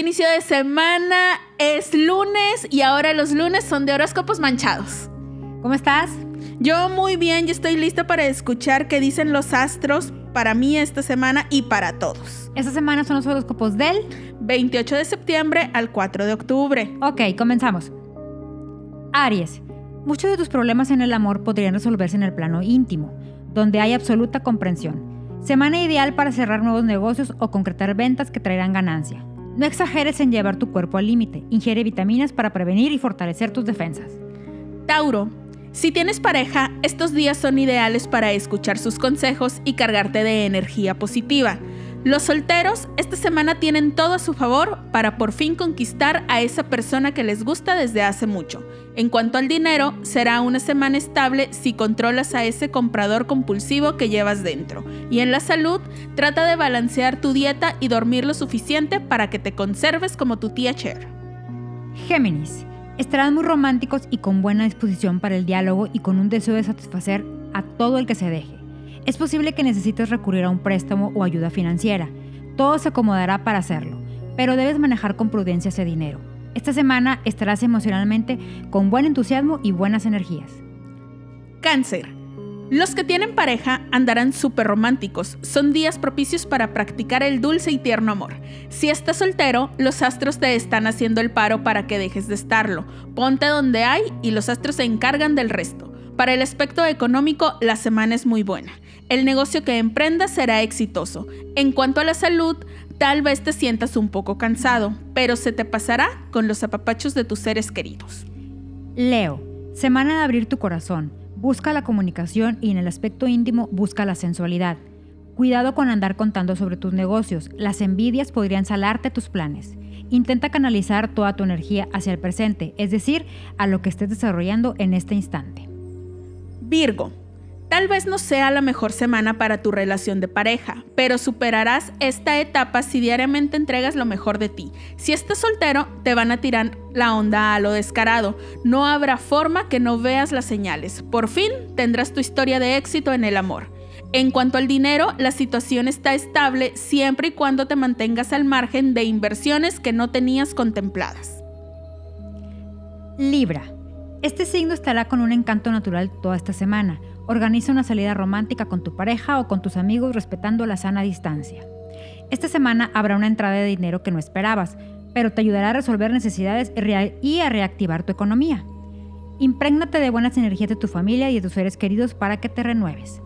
inicio de semana, es lunes y ahora los lunes son de horóscopos manchados. ¿Cómo estás? Yo muy bien, y estoy lista para escuchar qué dicen los astros para mí esta semana y para todos. Esta semana son los horóscopos del 28 de septiembre al 4 de octubre. Ok, comenzamos. Aries, muchos de tus problemas en el amor podrían resolverse en el plano íntimo, donde hay absoluta comprensión. Semana ideal para cerrar nuevos negocios o concretar ventas que traerán ganancia. No exageres en llevar tu cuerpo al límite. Ingiere vitaminas para prevenir y fortalecer tus defensas. Tauro, si tienes pareja, estos días son ideales para escuchar sus consejos y cargarte de energía positiva. Los solteros esta semana tienen todo a su favor para por fin conquistar a esa persona que les gusta desde hace mucho. En cuanto al dinero, será una semana estable si controlas a ese comprador compulsivo que llevas dentro. Y en la salud, trata de balancear tu dieta y dormir lo suficiente para que te conserves como tu tía Cher. Géminis, estarán muy románticos y con buena disposición para el diálogo y con un deseo de satisfacer a todo el que se deje. Es posible que necesites recurrir a un préstamo o ayuda financiera. Todo se acomodará para hacerlo, pero debes manejar con prudencia ese dinero. Esta semana estarás emocionalmente con buen entusiasmo y buenas energías. Cáncer. Los que tienen pareja andarán súper románticos. Son días propicios para practicar el dulce y tierno amor. Si estás soltero, los astros te están haciendo el paro para que dejes de estarlo. Ponte donde hay y los astros se encargan del resto. Para el aspecto económico, la semana es muy buena el negocio que emprendas será exitoso. En cuanto a la salud, tal vez te sientas un poco cansado, pero se te pasará con los apapachos de tus seres queridos. Leo, semana de abrir tu corazón. Busca la comunicación y en el aspecto íntimo busca la sensualidad. Cuidado con andar contando sobre tus negocios. Las envidias podrían salarte tus planes. Intenta canalizar toda tu energía hacia el presente, es decir, a lo que estés desarrollando en este instante. Virgo, Tal vez no sea la mejor semana para tu relación de pareja, pero superarás esta etapa si diariamente entregas lo mejor de ti. Si estás soltero, te van a tirar la onda a lo descarado. No habrá forma que no veas las señales. Por fin tendrás tu historia de éxito en el amor. En cuanto al dinero, la situación está estable siempre y cuando te mantengas al margen de inversiones que no tenías contempladas. Libra. Este signo estará con un encanto natural toda esta semana Organiza una salida romántica con tu pareja o con tus amigos respetando la sana distancia. Esta semana habrá una entrada de dinero que no esperabas, pero te ayudará a resolver necesidades y a reactivar tu economía. Imprégnate de buenas energías de tu familia y de tus seres queridos para que te renueves.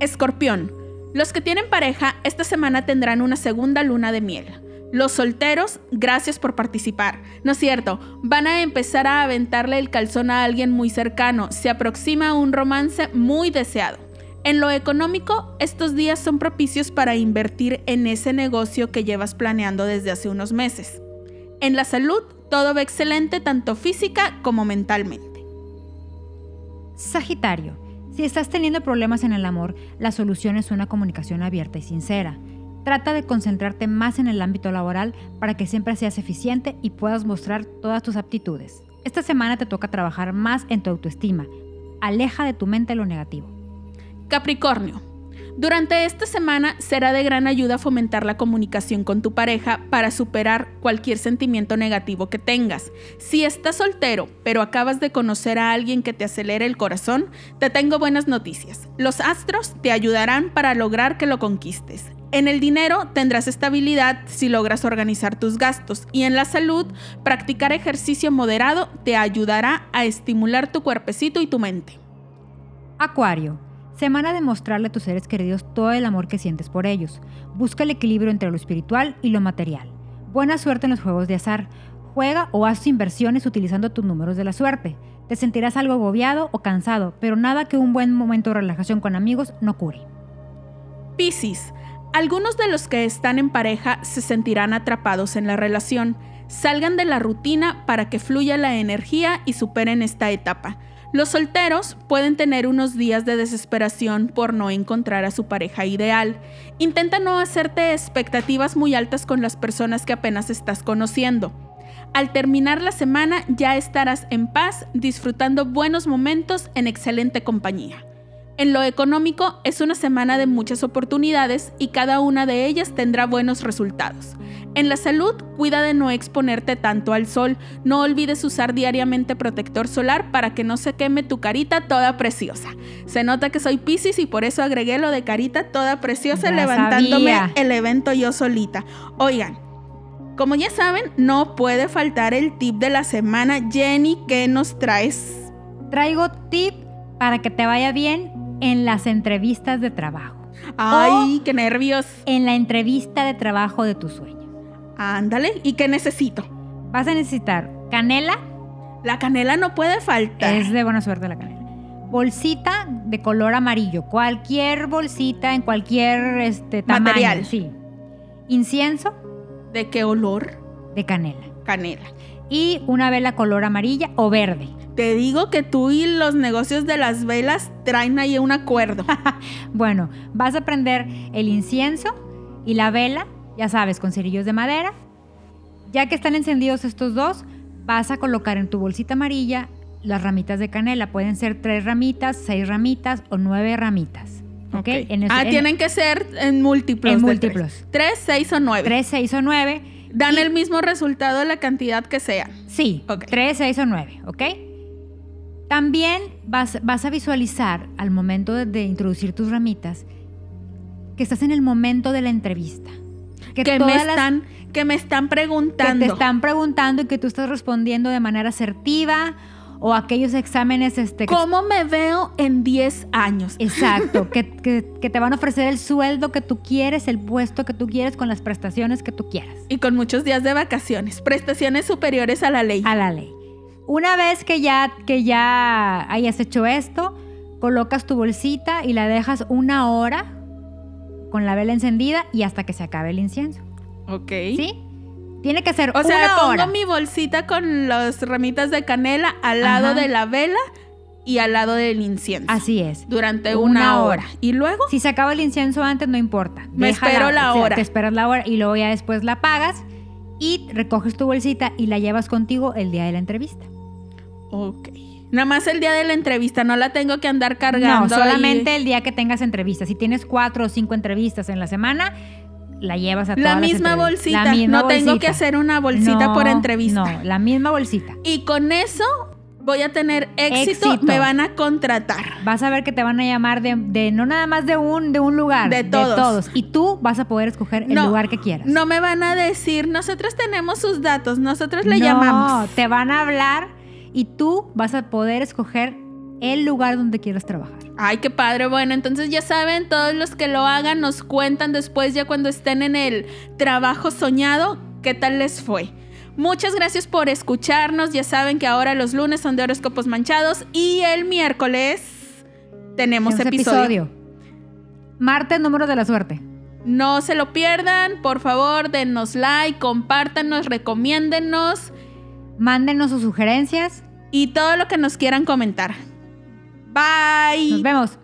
Escorpión. Los que tienen pareja esta semana tendrán una segunda luna de miel. Los solteros, gracias por participar. No es cierto, van a empezar a aventarle el calzón a alguien muy cercano. Se aproxima un romance muy deseado. En lo económico, estos días son propicios para invertir en ese negocio que llevas planeando desde hace unos meses. En la salud, todo va excelente tanto física como mentalmente. Sagitario, si estás teniendo problemas en el amor, la solución es una comunicación abierta y sincera. Trata de concentrarte más en el ámbito laboral para que siempre seas eficiente y puedas mostrar todas tus aptitudes. Esta semana te toca trabajar más en tu autoestima. Aleja de tu mente lo negativo. Capricornio. Durante esta semana será de gran ayuda fomentar la comunicación con tu pareja para superar cualquier sentimiento negativo que tengas. Si estás soltero, pero acabas de conocer a alguien que te acelere el corazón, te tengo buenas noticias. Los astros te ayudarán para lograr que lo conquistes. En el dinero tendrás estabilidad si logras organizar tus gastos y en la salud, practicar ejercicio moderado te ayudará a estimular tu cuerpecito y tu mente. Acuario, semana de mostrarle a tus seres queridos todo el amor que sientes por ellos. Busca el equilibrio entre lo espiritual y lo material. Buena suerte en los juegos de azar. Juega o haz inversiones utilizando tus números de la suerte. Te sentirás algo agobiado o cansado, pero nada que un buen momento de relajación con amigos no cure. Piscis, algunos de los que están en pareja se sentirán atrapados en la relación. Salgan de la rutina para que fluya la energía y superen esta etapa. Los solteros pueden tener unos días de desesperación por no encontrar a su pareja ideal. Intenta no hacerte expectativas muy altas con las personas que apenas estás conociendo. Al terminar la semana ya estarás en paz disfrutando buenos momentos en excelente compañía. En lo económico es una semana de muchas oportunidades y cada una de ellas tendrá buenos resultados. En la salud, cuida de no exponerte tanto al sol. No olvides usar diariamente protector solar para que no se queme tu carita toda preciosa. Se nota que soy Pisces y por eso agregué lo de carita toda preciosa Ya levantándome sabía. el evento yo solita. Oigan, como ya saben, no puede faltar el tip de la semana. Jenny, ¿qué nos traes? Traigo tip para que te vaya bien en las entrevistas de trabajo. Ay, qué nervios. En la entrevista de trabajo de tus sueños. Ándale, ¿y qué necesito? Vas a necesitar canela, La canela no puede faltar. es de buena suerte la canela. Bolsita de color amarillo, cualquier bolsita en cualquier este, tamaño. Material. Sí. Incienso ¿De qué olor? de canela. Canela. Y una vela color amarilla o verde. Te digo que tú y los negocios de las velas traen ahí un acuerdo. Bueno, vas a prender el incienso y la vela, ya sabes, con cerillos de madera. Ya que están encendidos estos dos, vas a colocar en tu bolsita amarilla las ramitas de canela. Pueden ser tres ramitas, seis ramitas o nueve ramitas. ¿Ok? En eso- ah, en- tienen que ser en múltiplos. En múltiplos. Tres. Tres, seis o nueve. Tres, seis o nueve. Dan Y- el mismo resultado la cantidad que sea. Sí, Ok. tres, seis o nueve, ¿ok? También vas, vas a visualizar al momento de, de introducir tus ramitas que estás en el momento de la entrevista. Que, me las- están, que me están que preguntando. te están preguntando y que tú estás respondiendo de manera asertiva o aquellos exámenes este, que- ¿Cómo me veo en 10 años? Exacto, que, que- que te van a ofrecer el sueldo que tú quieres, el puesto que tú quieres con las prestaciones que tú quieras. Y con muchos días de vacaciones. Prestaciones superiores a la ley. a la ley. Una vez que ya, que ya hayas hecho esto, colocas tu bolsita y la dejas una hora con la vela encendida y hasta que se acabe el incienso. Ok. ¿Sí? Tiene que ser O sea, pongo mi bolsita con las ramitas de canela al lado Ajá. de la vela y al lado del incienso. Así es. Durante Una una, hora. hora. Y luego, Si se acaba el incienso antes, no importa. Me espero la o sea, hora. Te esperas la hora y luego ya después la pagas y recoges tu bolsita y la llevas contigo el día de la entrevista. Ok. Nada más el día de la entrevista, no la tengo que andar cargando. No, ahí. solamente el día que tengas entrevistas. Si tienes cuatro o cinco entrevistas en la semana, la llevas a todas La misma bolsita. La misma no tengo que hacer una bolsita por No, entrevista. No, la misma bolsita. Y con eso voy a tener éxito, Éxito. me van a contratar. Vas a ver que te van a llamar de, de- no nada más de un, de un lugar, De todos. Y tú vas a poder escoger el No, lugar que quieras. No me van a decir, nosotros tenemos sus datos, nosotros le No, llamamos. te van a hablar y tú vas a poder escoger el lugar donde quieras trabajar. Ay, qué padre. Bueno, entonces ya saben, todos los que lo hagan nos cuentan después ya cuando estén en el trabajo soñado, qué tal les fue. Muchas gracias por escucharnos. Ya saben que ahora los lunes son de horóscopos manchados y el miércoles tenemos Tenemos episodio. Martes, número de la suerte. No se lo pierdan, por favor, denos like, compártanos, recomiéndennos Mándenos sus sugerencias. y todo lo que nos quieran comentar. Bye. Nos vemos.